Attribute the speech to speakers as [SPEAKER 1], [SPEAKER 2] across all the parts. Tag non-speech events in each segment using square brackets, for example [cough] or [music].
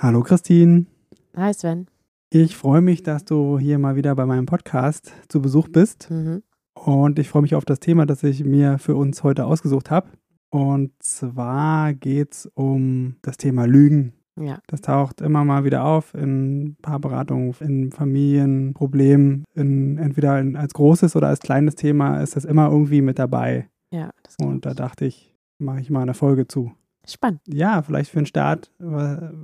[SPEAKER 1] Hallo Christine.
[SPEAKER 2] Hi Sven.
[SPEAKER 1] Ich freue mich, dass du hier mal wieder bei meinem Podcast zu Besuch bist. Mhm. Und ich freue mich auf das Thema, das ich mir für uns heute ausgesucht habe. Und zwar geht es um das Thema Lügen. Ja. Das taucht immer mal wieder auf in Paarberatungen, in Familienproblemen, in, entweder in, als großes oder als kleines Thema ist das immer irgendwie mit dabei. Ja, das Und da dachte ich, mache ich mal eine Folge zu.
[SPEAKER 2] Spannend.
[SPEAKER 1] Ja, vielleicht für den Start.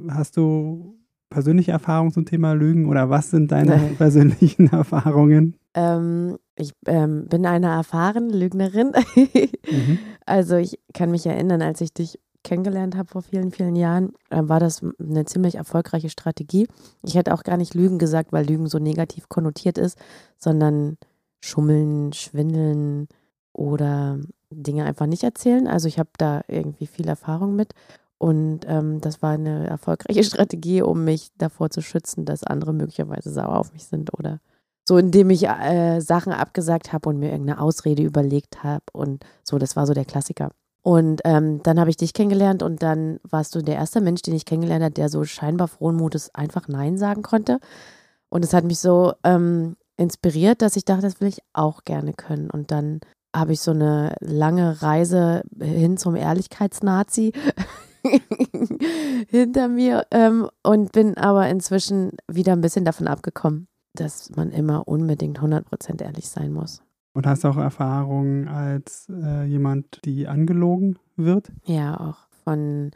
[SPEAKER 1] Hast du persönliche Erfahrungen zum Thema Lügen oder was sind deine [laughs] persönlichen Erfahrungen?
[SPEAKER 2] Ähm, ich ähm, bin eine erfahrene Lügnerin. mhm. [laughs] Also ich kann mich erinnern, als ich dich kennengelernt habe vor vielen, vielen Jahren, äh, war das eine ziemlich erfolgreiche Strategie. Ich hätte auch gar nicht Lügen gesagt, weil Lügen so negativ konnotiert ist, sondern schummeln, schwindeln oder Dinge einfach nicht erzählen. Also ich habe da irgendwie viel Erfahrung mit. Und ähm, das war eine erfolgreiche [laughs] Strategie, um mich davor zu schützen, dass andere möglicherweise sauer auf mich sind oder so, indem ich äh, Sachen abgesagt habe und mir irgendeine Ausrede überlegt habe und so. Das war so der Klassiker. Und ähm, dann habe ich dich kennengelernt und dann warst du der erste Mensch, den ich kennengelernt habe, der so scheinbar frohen Mutes einfach Nein sagen konnte. Und es hat mich so ähm, inspiriert, dass ich dachte, das will ich auch gerne können. Und dann habe ich so eine lange Reise hin zum Ehrlichkeitsnazi [laughs] hinter mir ähm, und bin aber inzwischen wieder ein bisschen davon abgekommen, dass man immer unbedingt 100% ehrlich sein muss.
[SPEAKER 1] Und hast du auch Erfahrungen als äh, jemand, die angelogen wird?
[SPEAKER 2] Ja, auch von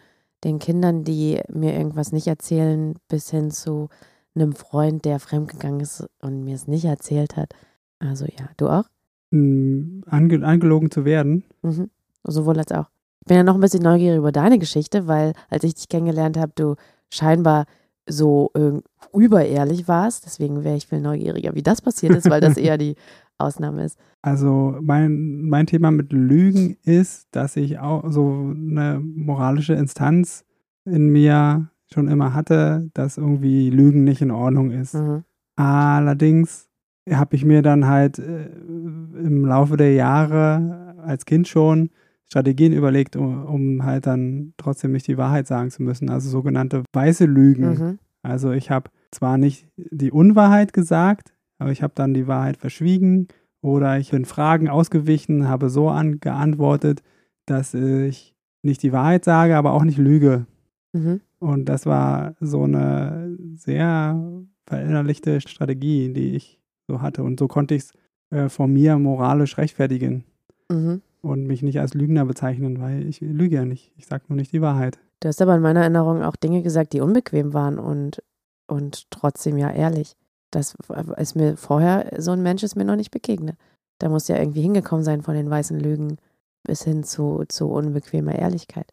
[SPEAKER 2] den Kindern, die mir irgendwas nicht erzählen, bis hin zu einem Freund, der fremdgegangen ist und mir es nicht erzählt hat. Also ja, du auch?
[SPEAKER 1] Ange angelogen zu werden.
[SPEAKER 2] Mhm. Sowohl als auch. Ich bin ja noch ein bisschen neugierig über deine Geschichte, weil als ich dich kennengelernt habe, du scheinbar so äh, überehrlich warst. Deswegen wäre ich viel neugieriger, wie das passiert ist, weil das [laughs] eher die Ausnahme ist.
[SPEAKER 1] Also mein, mein Thema mit Lügen ist, dass ich auch so eine moralische Instanz in mir schon immer hatte, dass irgendwie Lügen nicht in Ordnung ist. Mhm. Allerdings habe ich mir dann halt äh, im Laufe der Jahre als Kind schon Strategien überlegt, um, um, halt dann trotzdem nicht die Wahrheit sagen zu müssen. Also sogenannte weiße Lügen. Mhm. Also ich habe zwar nicht die Unwahrheit gesagt, aber ich habe dann die Wahrheit verschwiegen oder ich bin Fragen ausgewichen, habe so an, geantwortet, dass ich nicht die Wahrheit sage, aber auch nicht lüge. Mhm. Und das war so eine sehr verinnerlichte Strategie, die ich so hatte. Und so konnte ich es äh, von mir moralisch rechtfertigen mhm. und mich nicht als Lügner bezeichnen, weil ich lüge ja nicht. Ich sage nur nicht die Wahrheit.
[SPEAKER 2] Du hast aber in meiner Erinnerung auch Dinge gesagt, die unbequem waren und, und trotzdem ja ehrlich. Das ist mir vorher, so ein Mensch ist mir noch nicht begegnet. Da muss ja irgendwie hingekommen sein von den weißen Lügen bis hin zu, zu unbequemer Ehrlichkeit.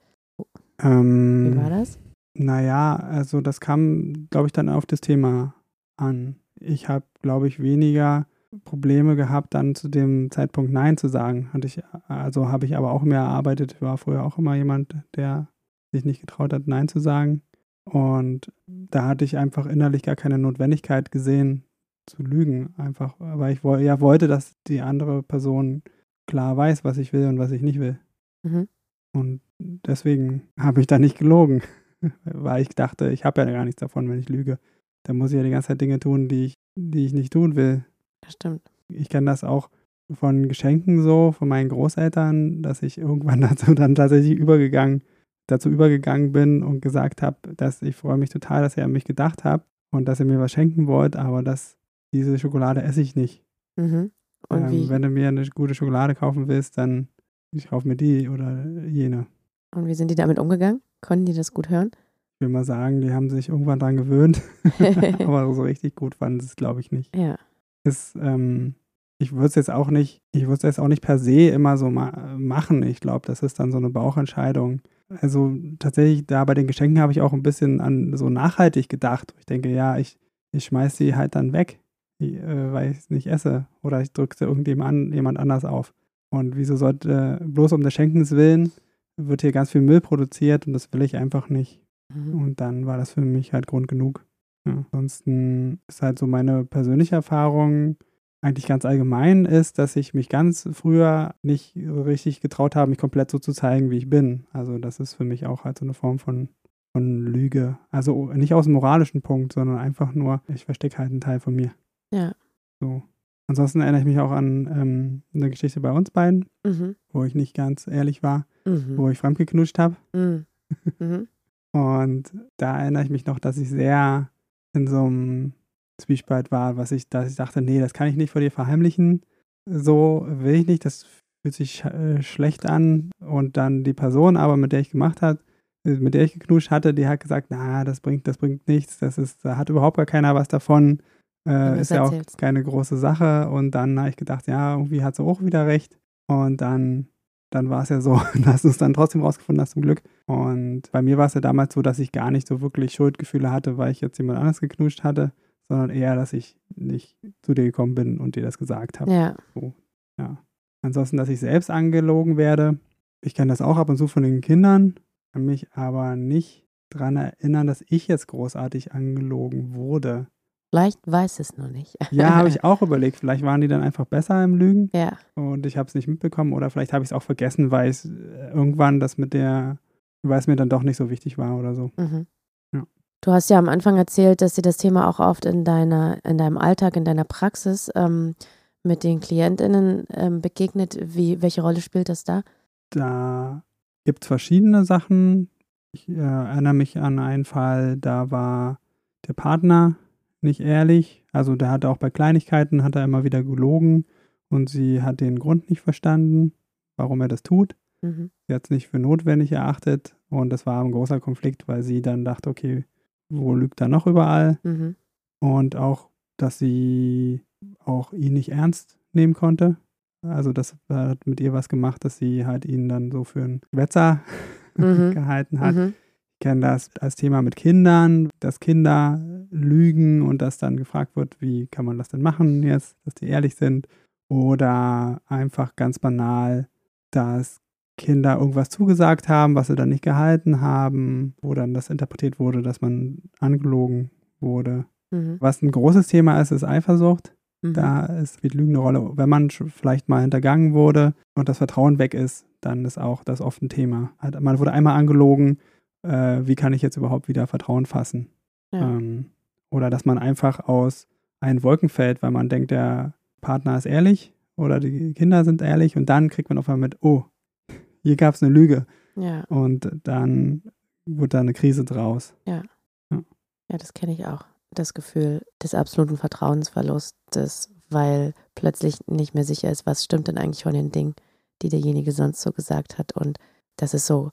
[SPEAKER 1] Ähm, Wie war das? Naja, also das kam, glaube ich, dann auf das Thema an ich habe, glaube ich, weniger Probleme gehabt, dann zu dem Zeitpunkt Nein zu sagen. Hatte ich, also habe ich aber auch mehr erarbeitet. Ich war früher auch immer jemand, der sich nicht getraut hat, Nein zu sagen. Und da hatte ich einfach innerlich gar keine Notwendigkeit gesehen, zu lügen. Einfach, weil ich ja wollte, dass die andere Person klar weiß, was ich will und was ich nicht will. Mhm. Und deswegen habe ich da nicht gelogen, [laughs] weil ich dachte, ich habe ja gar nichts davon, wenn ich lüge da muss ich ja die ganze Zeit Dinge tun, die ich, die ich nicht tun will.
[SPEAKER 2] Das stimmt.
[SPEAKER 1] Ich kenne das auch von Geschenken so, von meinen Großeltern, dass ich irgendwann [laughs] dazu dann tatsächlich übergegangen, dazu übergegangen bin und gesagt habe, dass ich freue mich total, dass ihr an mich gedacht habt und dass ihr mir was schenken wollt, aber dass diese Schokolade esse ich nicht. Mhm. Ähm, wenn du mir eine gute Schokolade kaufen willst, dann ich kaufe mir die oder jene.
[SPEAKER 2] Und wie sind die damit umgegangen? Konnten die das gut hören?
[SPEAKER 1] Ich will mal sagen, die haben sich irgendwann dran gewöhnt. [laughs] [laughs] Aber so richtig gut fanden sie es, glaube ich, nicht.
[SPEAKER 2] Ja.
[SPEAKER 1] Ist, ähm, ich würde es jetzt auch nicht, ich würde es jetzt auch nicht per se immer so ma machen. Ich glaube, das ist dann so eine Bauchentscheidung. also tatsächlich da bei den Geschenken habe ich auch ein bisschen an so nachhaltig gedacht. Ich denke, ja, ich, ich schmeiße sie halt dann weg, äh, weil ich es nicht esse oder ich drücke sie irgendjemand anders auf. Und wieso sollte, bloß um des Schenkens willen, wird hier ganz viel Müll produziert und das will ich einfach nicht. Mhm. Und dann war das für mich halt Grund genug. Ja, ansonsten ist halt so meine persönliche Erfahrung eigentlich ganz allgemein ist, dass ich mich ganz früher nicht richtig getraut habe, mich komplett so zu zeigen, wie ich bin. Also das ist für mich auch halt so eine Form von, von Lüge. Also nicht aus dem moralischen Punkt, sondern einfach nur, ich verstecke halt einen Teil von mir.
[SPEAKER 2] Ja.
[SPEAKER 1] So. Ansonsten erinnere ich mich auch an ähm, eine Geschichte bei uns beiden,
[SPEAKER 2] mhm.
[SPEAKER 1] wo ich nicht ganz ehrlich war,
[SPEAKER 2] mhm.
[SPEAKER 1] wo ich fremdgeknutscht habe.
[SPEAKER 2] Mhm.
[SPEAKER 1] Und da erinnere ich mich noch, dass ich sehr in so einem Zwiespalt war, was ich, dass ich dachte, nee, das kann ich nicht vor dir verheimlichen. So will ich nicht, das fühlt sich äh, schlecht an. Und dann die Person aber, mit der ich gemacht hat, äh, mit der ich geknuscht hatte, die hat gesagt, na, das bringt, das bringt nichts, das ist, da hat überhaupt gar keiner was davon. Äh, ist ja auch keine große Sache. Und dann habe ich gedacht, ja, irgendwie hat sie auch wieder recht. Und dann, dann war es ja so, dass du es dann trotzdem rausgefunden hast, zum Glück. Und bei mir war es ja damals so, dass ich gar nicht so wirklich Schuldgefühle hatte, weil ich jetzt jemand anders geknuscht hatte, sondern eher, dass ich nicht zu dir gekommen bin und dir das gesagt habe.
[SPEAKER 2] Ja.
[SPEAKER 1] So, ja. Ansonsten, dass ich selbst angelogen werde. Ich kenne das auch ab und zu von den Kindern, kann mich aber nicht daran erinnern, dass ich jetzt großartig angelogen wurde.
[SPEAKER 2] Vielleicht weiß es nur nicht.
[SPEAKER 1] ja, [laughs] habe ich auch überlegt. Vielleicht waren die dann einfach besser im Lügen.
[SPEAKER 2] Ja.
[SPEAKER 1] Und ich habe es nicht mitbekommen oder vielleicht habe ich es auch vergessen, weil es äh, irgendwann das mit der, weil es mir dann doch nicht so wichtig war oder so.
[SPEAKER 2] Mhm. Ja. Du hast ja am Anfang erzählt, dass dir das Thema auch oft in deiner, in deinem Alltag, in deiner Praxis ähm, mit den KlientInnen ähm, begegnet. Wie, welche Rolle spielt das da?
[SPEAKER 1] Da gibt es verschiedene Sachen. Ich äh, erinnere mich an einen Fall, da war der Partner nicht ehrlich. Also der hat auch bei Kleinigkeiten, hat er immer wieder gelogen und sie hat den Grund nicht verstanden, warum er das tut.
[SPEAKER 2] Mhm.
[SPEAKER 1] Sie hat es nicht für notwendig erachtet und das war ein großer Konflikt, weil sie dann dachte, okay, wo lügt er noch überall?
[SPEAKER 2] Mhm.
[SPEAKER 1] Und auch, dass sie auch ihn nicht ernst nehmen konnte. Also das hat mit ihr was gemacht, dass sie halt ihn dann so für einen Wetzer [laughs] mhm. gehalten hat.
[SPEAKER 2] Mhm
[SPEAKER 1] kenne das als Thema mit Kindern, dass Kinder lügen und dass dann gefragt wird, wie kann man das denn machen jetzt, dass die ehrlich sind. Oder einfach ganz banal, dass Kinder irgendwas zugesagt haben, was sie dann nicht gehalten haben, wo dann das interpretiert wurde, dass man angelogen wurde.
[SPEAKER 2] Mhm.
[SPEAKER 1] Was ein großes Thema ist, ist Eifersucht.
[SPEAKER 2] Mhm.
[SPEAKER 1] Da ist, spielt Lügen eine Rolle. Wenn man vielleicht mal hintergangen wurde und das Vertrauen weg ist, dann ist auch das oft ein Thema. Man wurde einmal angelogen, äh, wie kann ich jetzt überhaupt wieder Vertrauen fassen?
[SPEAKER 2] Ja.
[SPEAKER 1] Ähm, oder dass man einfach aus einen Wolken fällt, weil man denkt, der Partner ist ehrlich oder die Kinder sind ehrlich und dann kriegt man auf einmal mit, oh, [laughs] hier gab es eine Lüge.
[SPEAKER 2] Ja.
[SPEAKER 1] Und dann wird da eine Krise draus.
[SPEAKER 2] Ja.
[SPEAKER 1] Ja,
[SPEAKER 2] ja das kenne ich auch. Das Gefühl des absoluten Vertrauensverlustes, weil plötzlich nicht mehr sicher ist, was stimmt denn eigentlich von den Dingen, die derjenige sonst so gesagt hat. Und das ist so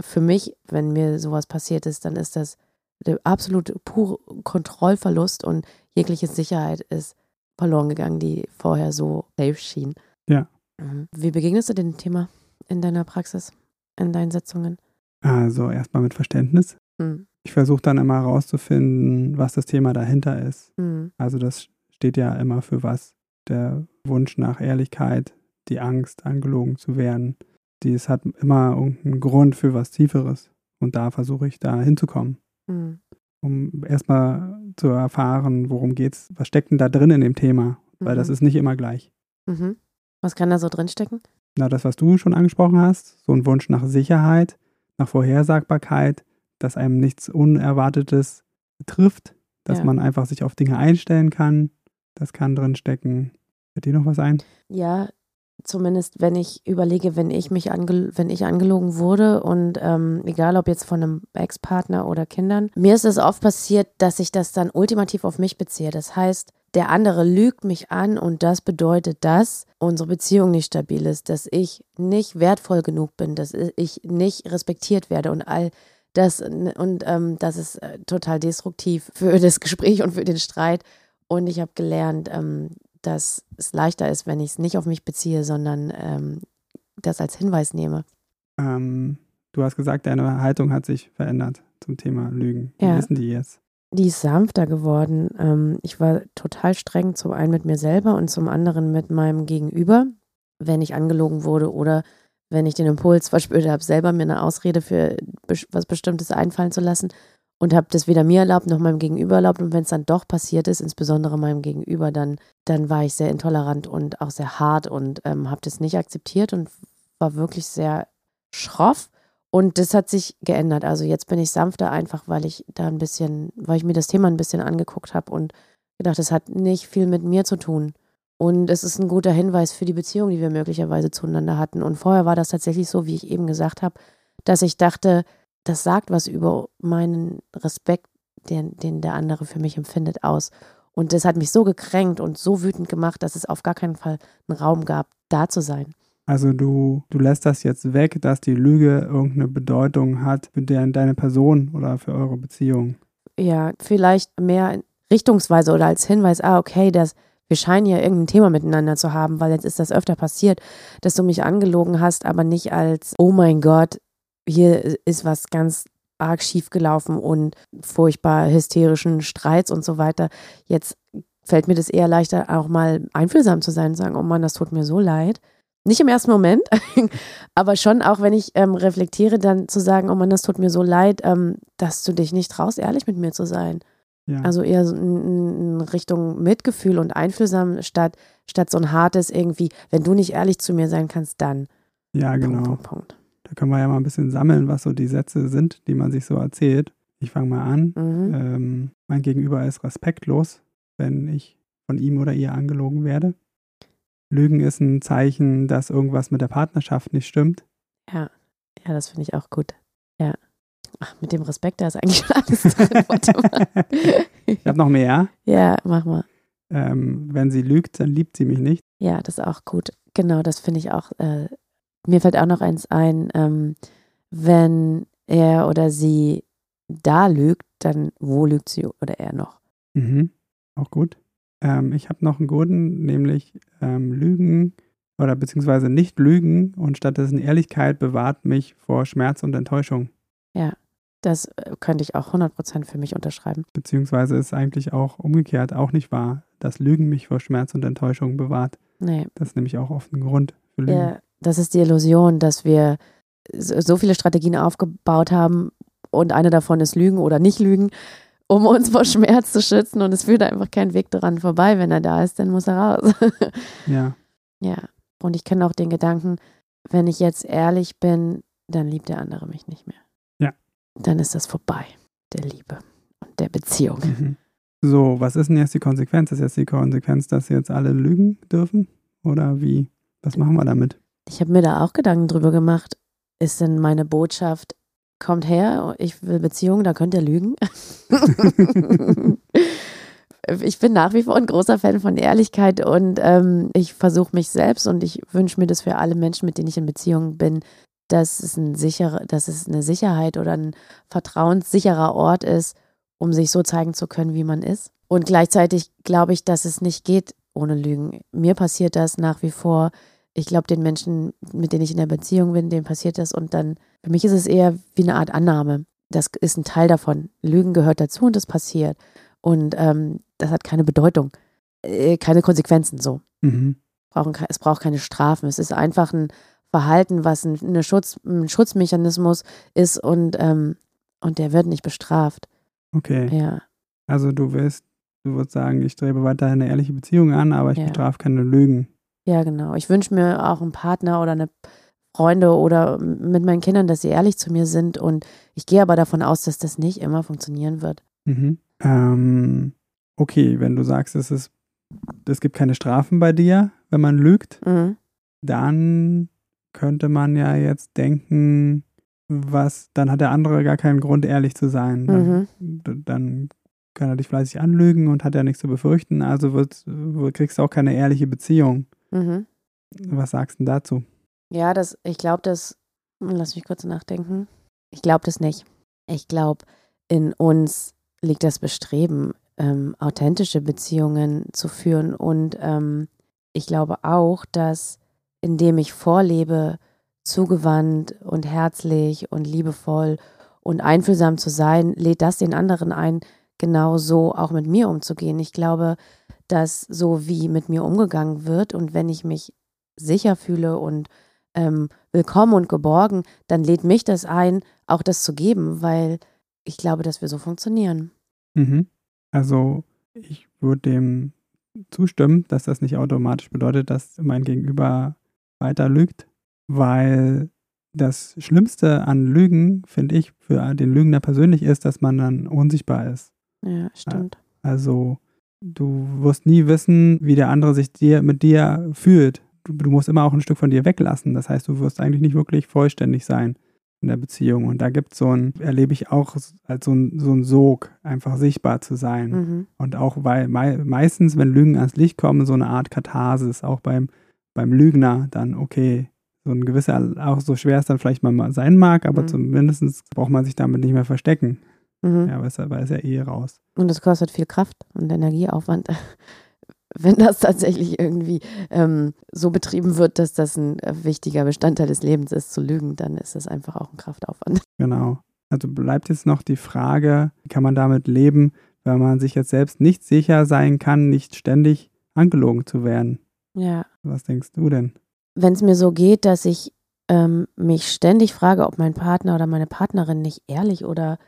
[SPEAKER 2] für mich, wenn mir sowas passiert ist, dann ist das der absolute pure Kontrollverlust und jegliche Sicherheit ist verloren gegangen, die vorher so safe schien.
[SPEAKER 1] Ja.
[SPEAKER 2] Mhm. Wie begegnest du dem Thema in deiner Praxis, in deinen Sitzungen?
[SPEAKER 1] Also erstmal mit Verständnis.
[SPEAKER 2] Mhm.
[SPEAKER 1] Ich versuche dann immer herauszufinden, was das Thema dahinter ist.
[SPEAKER 2] Mhm.
[SPEAKER 1] Also das steht ja immer für was. Der Wunsch nach Ehrlichkeit, die Angst, angelogen zu werden, die es hat immer irgendeinen Grund für was Tieferes. Und da versuche ich da hinzukommen.
[SPEAKER 2] Mhm.
[SPEAKER 1] Um erstmal zu erfahren, worum geht's, was steckt denn da drin in dem Thema? Weil mhm. das ist nicht immer gleich.
[SPEAKER 2] Mhm. Was kann da so drinstecken?
[SPEAKER 1] Na, das, was du schon angesprochen hast, so ein Wunsch nach Sicherheit, nach Vorhersagbarkeit, dass einem nichts Unerwartetes trifft, dass
[SPEAKER 2] Ja.
[SPEAKER 1] man einfach sich auf Dinge einstellen kann. Das kann drinstecken. Fällt dir noch was ein?
[SPEAKER 2] Ja, zumindest wenn ich überlege, wenn ich mich ange wenn ich angelogen wurde und ähm, egal ob jetzt von einem Ex-Partner oder Kindern, mir ist es oft passiert, dass ich das dann ultimativ auf mich beziehe. Das heißt, der andere lügt mich an und das bedeutet, dass unsere Beziehung nicht stabil ist, dass ich nicht wertvoll genug bin, dass ich nicht respektiert werde und all das und ähm, das ist äh, total destruktiv für das Gespräch und für den Streit. Und ich habe gelernt, ähm, dass es leichter ist, wenn ich es nicht auf mich beziehe, sondern ähm, das als Hinweis nehme.
[SPEAKER 1] Ähm, du hast gesagt, deine Haltung hat sich verändert zum Thema Lügen. Wie
[SPEAKER 2] Ja.
[SPEAKER 1] ist die jetzt?
[SPEAKER 2] Die ist sanfter geworden. Ähm, ich war total streng, zum einen mit mir selber und zum anderen mit meinem Gegenüber, wenn ich angelogen wurde oder wenn ich den Impuls verspürt habe, selber mir eine Ausrede für was Bestimmtes einfallen zu lassen und habe das weder mir erlaubt noch meinem Gegenüber erlaubt. Und wenn es dann doch passiert ist, insbesondere meinem Gegenüber, dann, dann war ich sehr intolerant und auch sehr hart und ähm, habe das nicht akzeptiert und war wirklich sehr schroff. Und das hat sich geändert. Also jetzt bin ich sanfter, einfach weil ich da ein bisschen, weil ich mir das Thema ein bisschen angeguckt habe und gedacht, es hat nicht viel mit mir zu tun. Und es ist ein guter Hinweis für die Beziehung, die wir möglicherweise zueinander hatten. Und vorher war das tatsächlich so, wie ich eben gesagt habe, dass ich dachte, das sagt was über meinen Respekt, den, den der andere für mich empfindet, aus. Und das hat mich so gekränkt und so wütend gemacht, dass es auf gar keinen Fall einen Raum gab, da zu sein.
[SPEAKER 1] Also du, du lässt das jetzt weg, dass die Lüge irgendeine Bedeutung hat für de deine Person oder für eure Beziehung.
[SPEAKER 2] ja, vielleicht mehr richtungsweise oder als Hinweis, ah, okay, das, wir scheinen ja irgendein Thema miteinander zu haben, weil jetzt ist das öfter passiert, dass du mich angelogen hast, aber nicht als, oh mein Gott, hier ist was ganz arg schief gelaufen und furchtbar hysterischen Streits und so weiter. Jetzt fällt mir das eher leichter, auch mal einfühlsam zu sein und sagen, oh Mann, das tut mir so leid. Nicht im ersten Moment, [laughs] aber schon auch, wenn ich ähm, reflektiere, dann zu sagen, oh Mann, das tut mir so leid, ähm, dass du dich nicht traust, ehrlich mit mir zu sein.
[SPEAKER 1] Ja.
[SPEAKER 2] Also eher so in, in Richtung Mitgefühl und einfühlsam statt, statt so ein hartes irgendwie, wenn du nicht ehrlich zu mir sein kannst, dann.
[SPEAKER 1] ja, genau.
[SPEAKER 2] Punkt, Punkt, Punkt.
[SPEAKER 1] Da können wir ja mal ein bisschen sammeln, was so die Sätze sind, die man sich so erzählt. Ich fange mal an.
[SPEAKER 2] Mhm.
[SPEAKER 1] Ähm, mein Gegenüber ist respektlos, wenn ich von ihm oder ihr angelogen werde. Lügen ist ein Zeichen, dass irgendwas mit der Partnerschaft nicht stimmt.
[SPEAKER 2] Ja, das finde ich auch gut. Ja. Ach, mit dem Respekt, da ist eigentlich schon alles drin. [laughs] Warte mal.
[SPEAKER 1] Ich habe noch mehr.
[SPEAKER 2] ja, mach mal.
[SPEAKER 1] Ähm, wenn sie lügt, dann liebt sie mich nicht.
[SPEAKER 2] Ja, das ist auch gut. Genau, das finde ich auch. Äh, mir fällt auch noch eins ein, ähm, wenn er oder sie da lügt, dann wo lügt sie oder er noch?
[SPEAKER 1] Mhm. Auch gut. Ähm, ich habe noch einen guten, nämlich ähm, Lügen oder beziehungsweise nicht Lügen und stattdessen Ehrlichkeit bewahrt mich vor Schmerz und Enttäuschung.
[SPEAKER 2] Das äh, könnte ich auch 100% für mich unterschreiben.
[SPEAKER 1] Beziehungsweise ist eigentlich auch umgekehrt auch nicht wahr, dass Lügen mich vor Schmerz und Enttäuschung bewahrt.
[SPEAKER 2] Nee,
[SPEAKER 1] Das ist nämlich auch oft ein Grund Lügen.
[SPEAKER 2] Ja, das ist die Illusion, dass wir so so viele Strategien aufgebaut haben und eine davon ist Lügen oder nicht Lügen, um uns vor Schmerz zu schützen und es führt einfach kein Weg daran vorbei. Wenn er da ist, dann muss er raus. [laughs]
[SPEAKER 1] Ja,
[SPEAKER 2] ja, und ich kenne auch den Gedanken, wenn ich jetzt ehrlich bin, dann liebt der andere mich nicht mehr.
[SPEAKER 1] Ja.
[SPEAKER 2] Dann ist das vorbei, der Liebe und der Beziehung.
[SPEAKER 1] Mhm. So, was ist denn jetzt die Konsequenz? Ist jetzt die Konsequenz, dass jetzt alle lügen dürfen? Oder wie? Was machen wir damit?
[SPEAKER 2] Ich habe mir da auch Gedanken drüber gemacht. Ist denn meine Botschaft, kommt her, ich will Beziehung, da könnt ihr lügen? [laughs] ich bin nach wie vor ein großer Fan von Ehrlichkeit und ähm, ich versuche mich selbst und ich wünsche mir das für alle Menschen, mit denen ich in Beziehung bin, dass es, ein sichere, dass es eine Sicherheit oder ein vertrauenssicherer Ort ist, um sich so zeigen zu können, wie man ist. Und gleichzeitig glaube ich, dass es nicht geht ohne Lügen. Mir passiert das nach wie vor. Ich glaube, den Menschen, mit denen ich in der Beziehung bin, denen passiert das. Und dann, für mich ist es eher wie eine Art Annahme. Das ist ein Teil davon. Lügen gehört dazu und das passiert. Und ähm, das hat keine Bedeutung, äh, keine Konsequenzen so.
[SPEAKER 1] Mhm.
[SPEAKER 2] Brauchen, es braucht keine Strafen. Es ist einfach ein Verhalten, was ein, eine Schutz, ein Schutzmechanismus ist und, ähm, und der wird nicht bestraft.
[SPEAKER 1] Okay.
[SPEAKER 2] Ja,
[SPEAKER 1] Also du willst, du würdest sagen, ich strebe weiterhin eine ehrliche Beziehung an, aber ich
[SPEAKER 2] Ja.
[SPEAKER 1] bestrafe keine Lügen.
[SPEAKER 2] Ja, genau. Ich wünsche mir auch einen Partner oder eine Freunde oder mit meinen Kindern, dass sie ehrlich zu mir sind. Und ich gehe aber davon aus, dass das nicht immer funktionieren wird.
[SPEAKER 1] Mhm. Ähm, okay, wenn du sagst, es ist, es gibt keine Strafen bei dir, wenn man lügt,
[SPEAKER 2] Mhm.
[SPEAKER 1] dann könnte man ja jetzt denken, was, dann hat der andere gar keinen Grund, ehrlich zu sein. Dann,
[SPEAKER 2] Mhm.
[SPEAKER 1] dann kann er dich fleißig anlügen und hat ja nichts zu befürchten, also wird, kriegst du auch keine ehrliche Beziehung.
[SPEAKER 2] Mhm.
[SPEAKER 1] Was sagst du dazu?
[SPEAKER 2] Ja, das, ich glaube, das, lass mich kurz nachdenken. Ich glaube das nicht. Ich glaube, in uns liegt das Bestreben, ähm, authentische Beziehungen zu führen. Und ähm, ich glaube auch, dass indem ich vorlebe, zugewandt und herzlich und liebevoll und einfühlsam zu sein, lädt das den anderen ein, genau so auch mit mir umzugehen. Ich glaube, dass so wie mit mir umgegangen wird und wenn ich mich sicher fühle und ähm, willkommen und geborgen, dann lädt mich das ein, auch das zu geben, weil ich glaube, dass wir so funktionieren.
[SPEAKER 1] Mhm. Also ich würde dem zustimmen, dass das nicht automatisch bedeutet, dass mein Gegenüber weiter lügt, weil das Schlimmste an Lügen, finde ich, für den Lügner persönlich ist, dass man dann unsichtbar ist.
[SPEAKER 2] Ja, stimmt.
[SPEAKER 1] Also du wirst nie wissen, wie der andere sich dir, mit dir fühlt. Du, du musst immer auch ein Stück von dir weglassen. Das heißt, du wirst eigentlich nicht wirklich vollständig sein in der Beziehung. Und da gibt es so ein, erlebe ich auch als so ein, so ein Sog, einfach sichtbar zu sein. Mhm. Und auch weil mei meistens, wenn Lügen ans Licht kommen, so eine Art Katharsis, auch beim, beim Lügner, dann okay, so ein gewisser, auch so schwer es dann vielleicht mal sein mag, aber mhm. zumindest braucht man sich damit nicht mehr verstecken. Mhm. Ja, weil es, ja eh raus.
[SPEAKER 2] Und das kostet viel Kraft und Energieaufwand. [laughs] Wenn das tatsächlich irgendwie ähm, so betrieben wird, dass das ein äh, wichtiger Bestandteil des Lebens ist, zu lügen, dann ist das einfach auch ein Kraftaufwand. [laughs]
[SPEAKER 1] Genau. Also bleibt jetzt noch die Frage, wie kann man damit leben, wenn man sich jetzt selbst nicht sicher sein kann, nicht ständig angelogen zu werden?
[SPEAKER 2] Ja.
[SPEAKER 1] Was denkst du denn?
[SPEAKER 2] Wenn es mir so geht, dass ich ähm, mich ständig frage, ob mein Partner oder meine Partnerin nicht ehrlich oder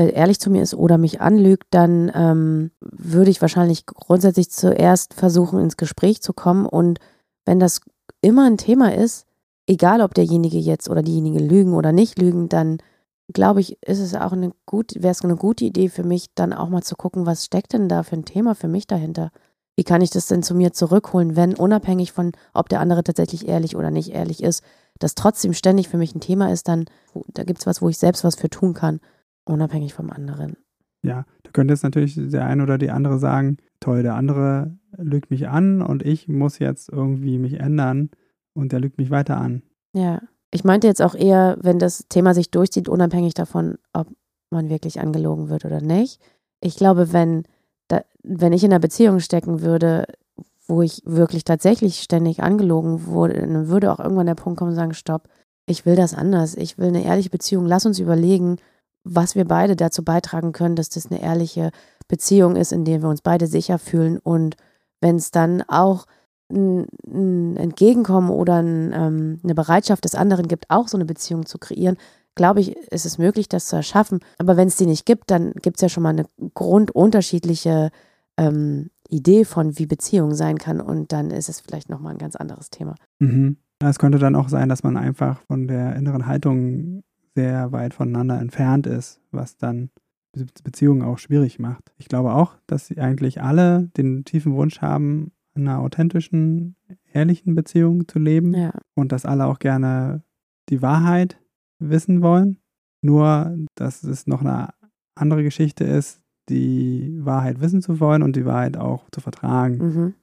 [SPEAKER 2] ehrlich zu mir ist oder mich anlügt, dann ähm, würde ich wahrscheinlich grundsätzlich zuerst versuchen, ins Gespräch zu kommen. Und wenn das immer ein Thema ist, egal ob derjenige jetzt oder diejenige lügen oder nicht lügen, dann glaube ich, ist es auch eine gut, wäre es eine gute Idee für mich, dann auch mal zu gucken, was steckt denn da für ein Thema für mich dahinter? Wie kann ich das denn zu mir zurückholen, wenn unabhängig von, ob der andere tatsächlich ehrlich oder nicht ehrlich ist, das trotzdem ständig für mich ein Thema ist, dann da gibt es was, wo ich selbst was für tun kann unabhängig vom anderen.
[SPEAKER 1] Ja, da könnte jetzt natürlich der eine oder die andere sagen, toll, der andere lügt mich an und ich muss jetzt irgendwie mich ändern und der lügt mich weiter an.
[SPEAKER 2] Ja, ich meinte jetzt auch eher, wenn das Thema sich durchzieht, unabhängig davon, ob man wirklich angelogen wird oder nicht. Ich glaube, wenn, da, wenn ich in einer Beziehung stecken würde, wo ich wirklich tatsächlich ständig angelogen wurde, dann würde auch irgendwann der Punkt kommen und sagen, stopp, ich will das anders. Ich will eine ehrliche Beziehung. Lass uns überlegen, was wir beide dazu beitragen können, dass das eine ehrliche Beziehung ist, in der wir uns beide sicher fühlen. Und wenn es dann auch ein, ein Entgegenkommen oder ein, ähm, eine Bereitschaft des anderen gibt, auch so eine Beziehung zu kreieren, glaube ich, ist es möglich, das zu erschaffen. Aber wenn es die nicht gibt, dann gibt es ja schon mal eine grundunterschiedliche ähm, Idee von, wie Beziehung sein kann. Und dann ist es vielleicht nochmal ein ganz anderes Thema.
[SPEAKER 1] Mhm. Es könnte dann auch sein, dass man einfach von der inneren Haltung sehr weit voneinander entfernt ist, was dann Beziehungen auch schwierig macht. Ich glaube auch, dass sie eigentlich alle den tiefen Wunsch haben, in einer authentischen, ehrlichen Beziehung zu leben
[SPEAKER 2] ja.
[SPEAKER 1] und dass alle auch gerne die Wahrheit wissen wollen. Nur, dass es noch eine andere Geschichte ist, die Wahrheit wissen zu wollen und die Wahrheit auch zu vertragen.
[SPEAKER 2] Mhm.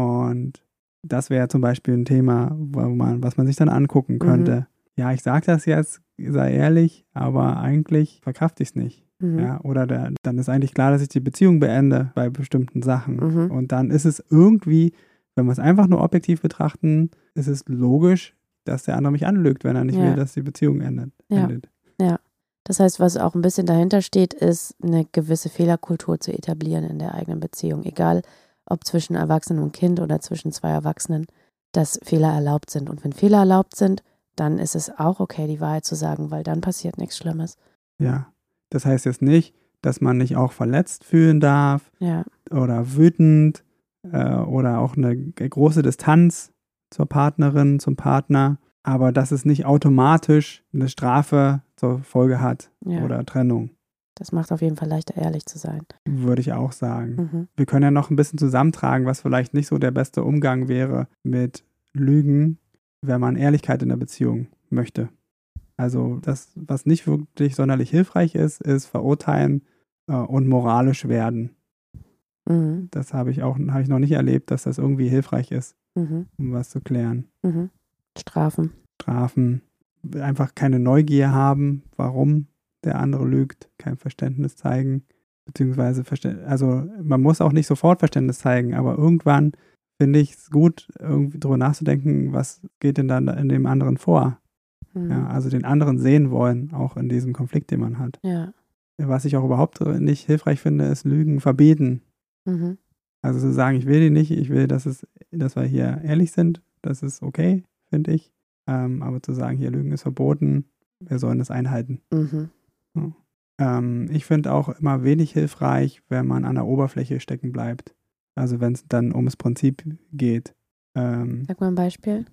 [SPEAKER 1] Und das wäre zum Beispiel ein Thema, wo man, was man sich dann angucken mhm. könnte. Mhm. Ja, ich sage das jetzt sei ehrlich, aber eigentlich verkraft ich es nicht. Mhm. Ja, oder der, dann ist eigentlich klar, dass ich die Beziehung beende bei bestimmten Sachen. Mhm. Und dann ist es irgendwie, wenn wir es einfach nur objektiv betrachten, ist es logisch, dass der andere mich anlügt, wenn er nicht ja. will, dass die Beziehung endet.
[SPEAKER 2] Ja. endet. Ja. Das heißt, was auch ein bisschen dahinter steht, ist eine gewisse Fehlerkultur zu etablieren in der eigenen Beziehung. Egal, ob zwischen Erwachsenen und Kind oder zwischen zwei Erwachsenen, dass Fehler erlaubt sind. Und wenn Fehler erlaubt sind, dann ist es auch okay, die Wahrheit zu sagen, weil dann passiert nichts Schlimmes.
[SPEAKER 1] Ja, das heißt jetzt nicht, dass man nicht auch verletzt fühlen darf
[SPEAKER 2] ja.
[SPEAKER 1] oder wütend äh, oder auch eine große Distanz zur Partnerin, zum Partner, aber dass es nicht automatisch eine Strafe zur Folge hat ja. oder Trennung.
[SPEAKER 2] Das macht auf jeden Fall leichter, ehrlich zu sein.
[SPEAKER 1] Würde ich auch sagen. Mhm. Wir können ja noch ein bisschen zusammentragen, was vielleicht nicht so der beste Umgang wäre mit Lügen wenn man Ehrlichkeit in der Beziehung möchte. Also das, was nicht wirklich sonderlich hilfreich ist, ist verurteilen äh, und moralisch werden. Mhm. Das habe ich auch habe ich noch nicht erlebt, dass das irgendwie hilfreich ist, mhm. um was zu klären.
[SPEAKER 2] Mhm. Strafen.
[SPEAKER 1] Strafen. Einfach keine Neugier haben, warum der andere lügt, kein Verständnis zeigen, beziehungsweise also man muss auch nicht sofort Verständnis zeigen, aber irgendwann finde ich es gut, irgendwie drüber nachzudenken, was geht denn dann in dem anderen vor.
[SPEAKER 2] Mhm.
[SPEAKER 1] Ja, also den anderen sehen wollen, auch in diesem Konflikt, den man hat.
[SPEAKER 2] Ja.
[SPEAKER 1] Was ich auch überhaupt nicht hilfreich finde, ist Lügen verbieten.
[SPEAKER 2] Mhm.
[SPEAKER 1] Also zu sagen, ich will die nicht, ich will, dass, es, dass wir hier ehrlich sind, das ist okay, finde ich. Ähm, aber zu sagen, hier Lügen ist verboten, wir sollen das einhalten.
[SPEAKER 2] Mhm.
[SPEAKER 1] Ähm, ich finde auch immer wenig hilfreich, wenn man an der Oberfläche stecken bleibt. Also wenn es dann ums Prinzip geht. Ähm,
[SPEAKER 2] Sag mal ein Beispiel.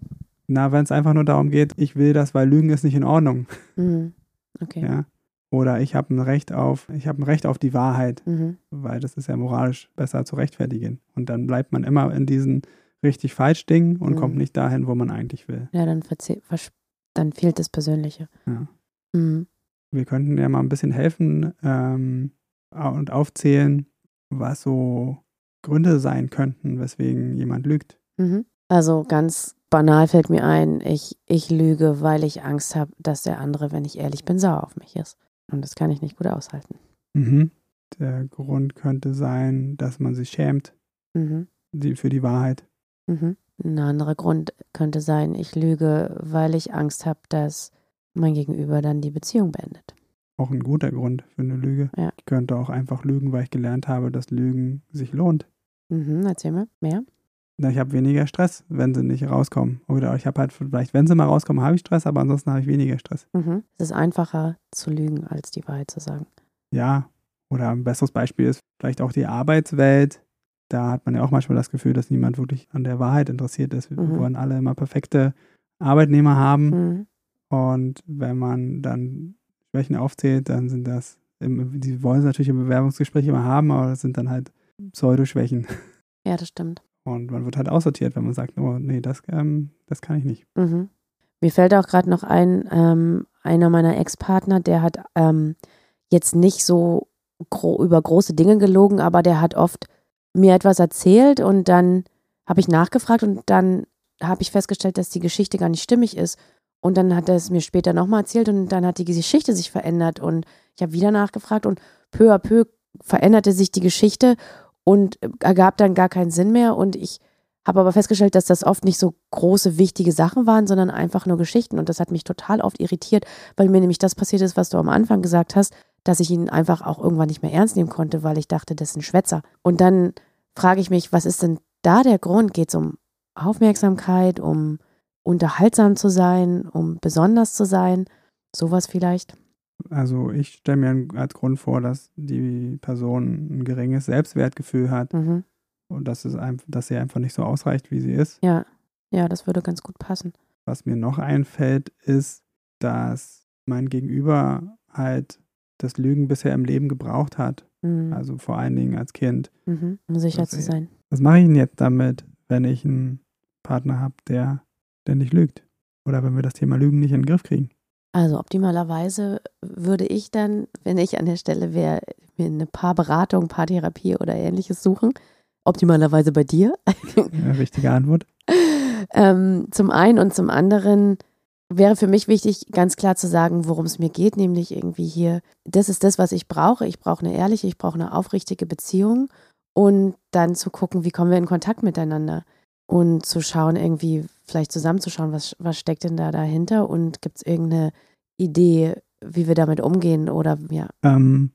[SPEAKER 1] na, wenn es einfach nur darum geht, ich will das, weil Lügen ist nicht in Ordnung.
[SPEAKER 2] Mhm. [laughs] Okay.
[SPEAKER 1] Ja. Oder ich habe ein Recht auf, ich habe ein Recht auf die Wahrheit,
[SPEAKER 2] Mhm.
[SPEAKER 1] weil das ist ja moralisch besser zu rechtfertigen. Und dann bleibt man immer in diesen richtig falsch Dingen und
[SPEAKER 2] Mhm.
[SPEAKER 1] kommt nicht dahin, wo man eigentlich will.
[SPEAKER 2] Ja, dann, dann fehlt das Persönliche.
[SPEAKER 1] Ja.
[SPEAKER 2] Mhm.
[SPEAKER 1] Wir könnten ja mal ein bisschen helfen ähm, und aufzählen, was so Gründe sein könnten, weswegen jemand lügt.
[SPEAKER 2] Mhm. Also ganz banal fällt mir ein, ich, ich lüge, weil ich Angst habe, dass der andere, wenn ich ehrlich bin, sauer auf mich ist. Und das kann ich nicht gut aushalten.
[SPEAKER 1] Mhm. Der Grund könnte sein, dass man sich schämt
[SPEAKER 2] Mhm.
[SPEAKER 1] die, für die Wahrheit.
[SPEAKER 2] Mhm. Ein anderer Grund könnte sein, ich lüge, weil ich Angst habe, dass mein Gegenüber dann die Beziehung beendet.
[SPEAKER 1] Auch ein guter Grund für eine Lüge.
[SPEAKER 2] Ja.
[SPEAKER 1] Ich könnte auch einfach lügen, weil ich gelernt habe, dass Lügen sich lohnt.
[SPEAKER 2] Mhm. Erzähl mal mehr.
[SPEAKER 1] Na, Ich habe weniger Stress, wenn sie nicht rauskommen. Oder ich habe halt vielleicht, wenn sie mal rauskommen, habe ich Stress, aber ansonsten habe ich weniger Stress.
[SPEAKER 2] Mhm. Es ist einfacher zu lügen, als die Wahrheit zu sagen.
[SPEAKER 1] Ja, oder ein besseres Beispiel ist vielleicht auch die Arbeitswelt. Da hat man ja auch manchmal das Gefühl, dass niemand wirklich an der Wahrheit interessiert ist. Wir
[SPEAKER 2] Mhm.
[SPEAKER 1] wollen alle immer perfekte Arbeitnehmer haben.
[SPEAKER 2] Mhm.
[SPEAKER 1] Und wenn man dann Schwächen aufzählt, dann sind das, im, die wollen es natürlich im Bewerbungsgespräch immer haben, aber das sind dann halt Pseudoschwächen.
[SPEAKER 2] Ja, das stimmt.
[SPEAKER 1] Und man wird halt aussortiert, wenn man sagt, oh nee, das, ähm, das kann ich nicht.
[SPEAKER 2] Mhm. Mir fällt auch gerade noch ein, ähm, einer meiner Ex-Partner, der hat ähm, jetzt nicht so gro über große Dinge gelogen, aber der hat oft mir etwas erzählt und dann habe ich nachgefragt und dann habe ich festgestellt, dass die Geschichte gar nicht stimmig ist. Und dann hat er es mir später nochmal erzählt und dann hat die Geschichte sich verändert und ich habe wieder nachgefragt und peu à peu veränderte sich die Geschichte und ergab dann gar keinen Sinn mehr und ich habe aber festgestellt, dass das oft nicht so große, wichtige Sachen waren, sondern einfach nur Geschichten. Und das hat mich total oft irritiert, weil mir nämlich das passiert ist, was du am Anfang gesagt hast, dass ich ihn einfach auch irgendwann nicht mehr ernst nehmen konnte, weil ich dachte, das ist ein Schwätzer. Und dann frage ich mich, was ist denn da der Grund? Geht es um Aufmerksamkeit, um unterhaltsam zu sein, um besonders zu sein? Sowas vielleicht?
[SPEAKER 1] Also ich stelle mir als Grund vor, dass die Person ein geringes Selbstwertgefühl hat
[SPEAKER 2] Mhm.
[SPEAKER 1] und dass, es einfach, dass sie einfach nicht so ausreicht, wie sie ist.
[SPEAKER 2] Ja. Ja, das würde ganz gut passen.
[SPEAKER 1] Was mir noch einfällt, ist, dass mein Gegenüber halt das Lügen bisher im Leben gebraucht hat.
[SPEAKER 2] Mhm.
[SPEAKER 1] Also vor allen Dingen als Kind.
[SPEAKER 2] Mhm. Um sicher
[SPEAKER 1] Das
[SPEAKER 2] zu sein.
[SPEAKER 1] Was mache ich denn jetzt damit, wenn ich einen Partner habe, der, der nicht lügt? Oder wenn wir das Thema Lügen nicht in den Griff kriegen?
[SPEAKER 2] Also optimalerweise würde ich dann, wenn ich an der Stelle wäre, mir eine Paarberatung, Paartherapie oder ähnliches suchen. Optimalerweise bei dir. [laughs]
[SPEAKER 1] Ja, richtige Antwort.
[SPEAKER 2] ähm, zum einen und zum anderen wäre für mich wichtig, ganz klar zu sagen, worum es mir geht, nämlich irgendwie hier, das ist das, was ich brauche. Ich brauche eine ehrliche, ich brauche eine aufrichtige Beziehung und dann zu gucken, wie kommen wir in Kontakt miteinander und zu schauen, irgendwie vielleicht zusammenzuschauen, was, was steckt denn da dahinter und gibt es irgendeine Idee, wie wir damit umgehen oder ja.
[SPEAKER 1] Ähm,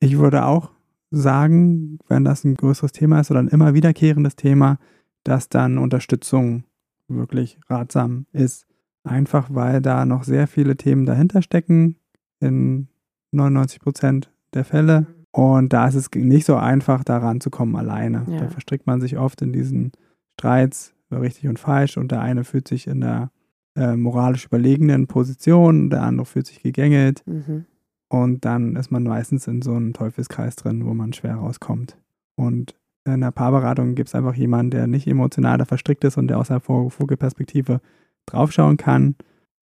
[SPEAKER 1] ich würde auch sagen, wenn das ein größeres Thema ist oder ein immer wiederkehrendes Thema, dass dann Unterstützung wirklich ratsam ist. Einfach weil da noch sehr viele Themen dahinter stecken, in 99 Prozent der Fälle. Und da ist es nicht so einfach, da ranzukommen alleine.
[SPEAKER 2] Ja.
[SPEAKER 1] Da verstrickt man sich oft in diesen Streits über richtig und falsch und der eine fühlt sich in der äh, moralisch überlegenen Position, der andere fühlt sich gegängelt.
[SPEAKER 2] Mhm.
[SPEAKER 1] Und dann ist man meistens in so einem Teufelskreis drin, wo man schwer rauskommt. Und in der Paarberatung gibt es einfach jemanden, der nicht emotional da verstrickt ist und der aus einer Vog- Vogelperspektive draufschauen kann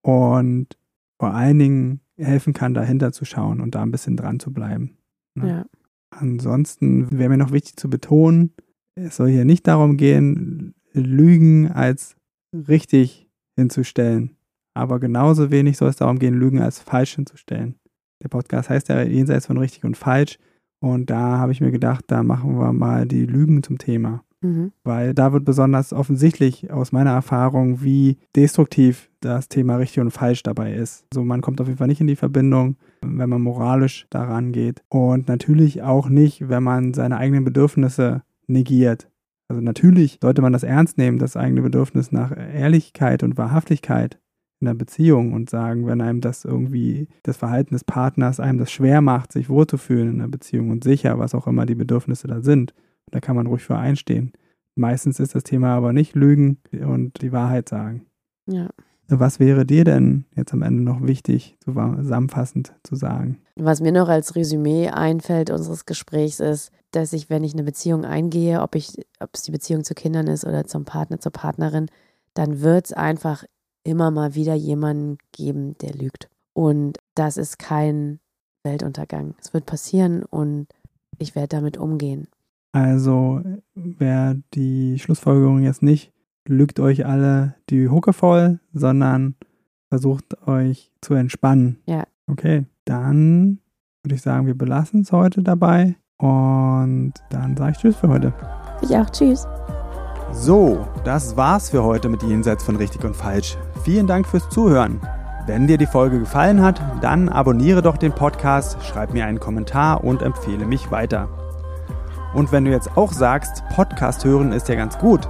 [SPEAKER 1] und vor allen Dingen helfen kann, dahinter zu schauen und da ein bisschen dran zu bleiben. Ne?
[SPEAKER 2] Ja.
[SPEAKER 1] Ansonsten wäre mir noch wichtig zu betonen, es soll hier nicht darum gehen, Lügen als richtig hinzustellen. Aber genauso wenig soll es darum gehen, Lügen als falsch hinzustellen. Der Podcast heißt ja jenseits von richtig und falsch. Und da habe ich mir gedacht, da machen wir mal die Lügen zum Thema. Mhm. Weil da wird besonders offensichtlich aus meiner Erfahrung, wie destruktiv das Thema richtig und falsch dabei ist. So, man kommt auf jeden Fall nicht in die Verbindung, wenn man moralisch daran geht. Und natürlich auch nicht, wenn man seine eigenen Bedürfnisse negiert. Also natürlich sollte man das ernst nehmen, das eigene Bedürfnis nach Ehrlichkeit und Wahrhaftigkeit in einer Beziehung und sagen, wenn einem das irgendwie das Verhalten des Partners einem das schwer macht, sich wohlzufühlen in einer Beziehung und sicher, was auch immer die Bedürfnisse da sind, da kann man ruhig für einstehen. Meistens ist das Thema aber nicht Lügen und die Wahrheit sagen.
[SPEAKER 2] Ja.
[SPEAKER 1] Was wäre dir denn jetzt am Ende noch wichtig, zusammenfassend zu sagen?
[SPEAKER 2] Was mir noch als Resümee einfällt unseres Gesprächs ist, dass ich, wenn ich eine Beziehung eingehe, ob ich, ob es die Beziehung zu Kindern ist oder zum Partner, zur Partnerin, dann wird es einfach immer mal wieder jemanden geben, der lügt. Und das ist kein Weltuntergang. Es wird passieren und ich werde damit umgehen.
[SPEAKER 1] Also wäre die Schlussfolgerung jetzt nicht, lügt euch alle die Hucke voll, sondern versucht euch zu entspannen.
[SPEAKER 2] Ja.
[SPEAKER 1] Okay, dann würde ich sagen, wir belassen es heute dabei und dann sage ich Tschüss für heute.
[SPEAKER 2] Ich auch, Tschüss.
[SPEAKER 3] So, das war's für heute mit Jenseits von Richtig und Falsch. Vielen Dank fürs Zuhören. Wenn dir die Folge gefallen hat, dann abonniere doch den Podcast, schreib mir einen Kommentar und empfehle mich weiter. Und wenn du jetzt auch sagst, Podcast hören ist ja ganz gut,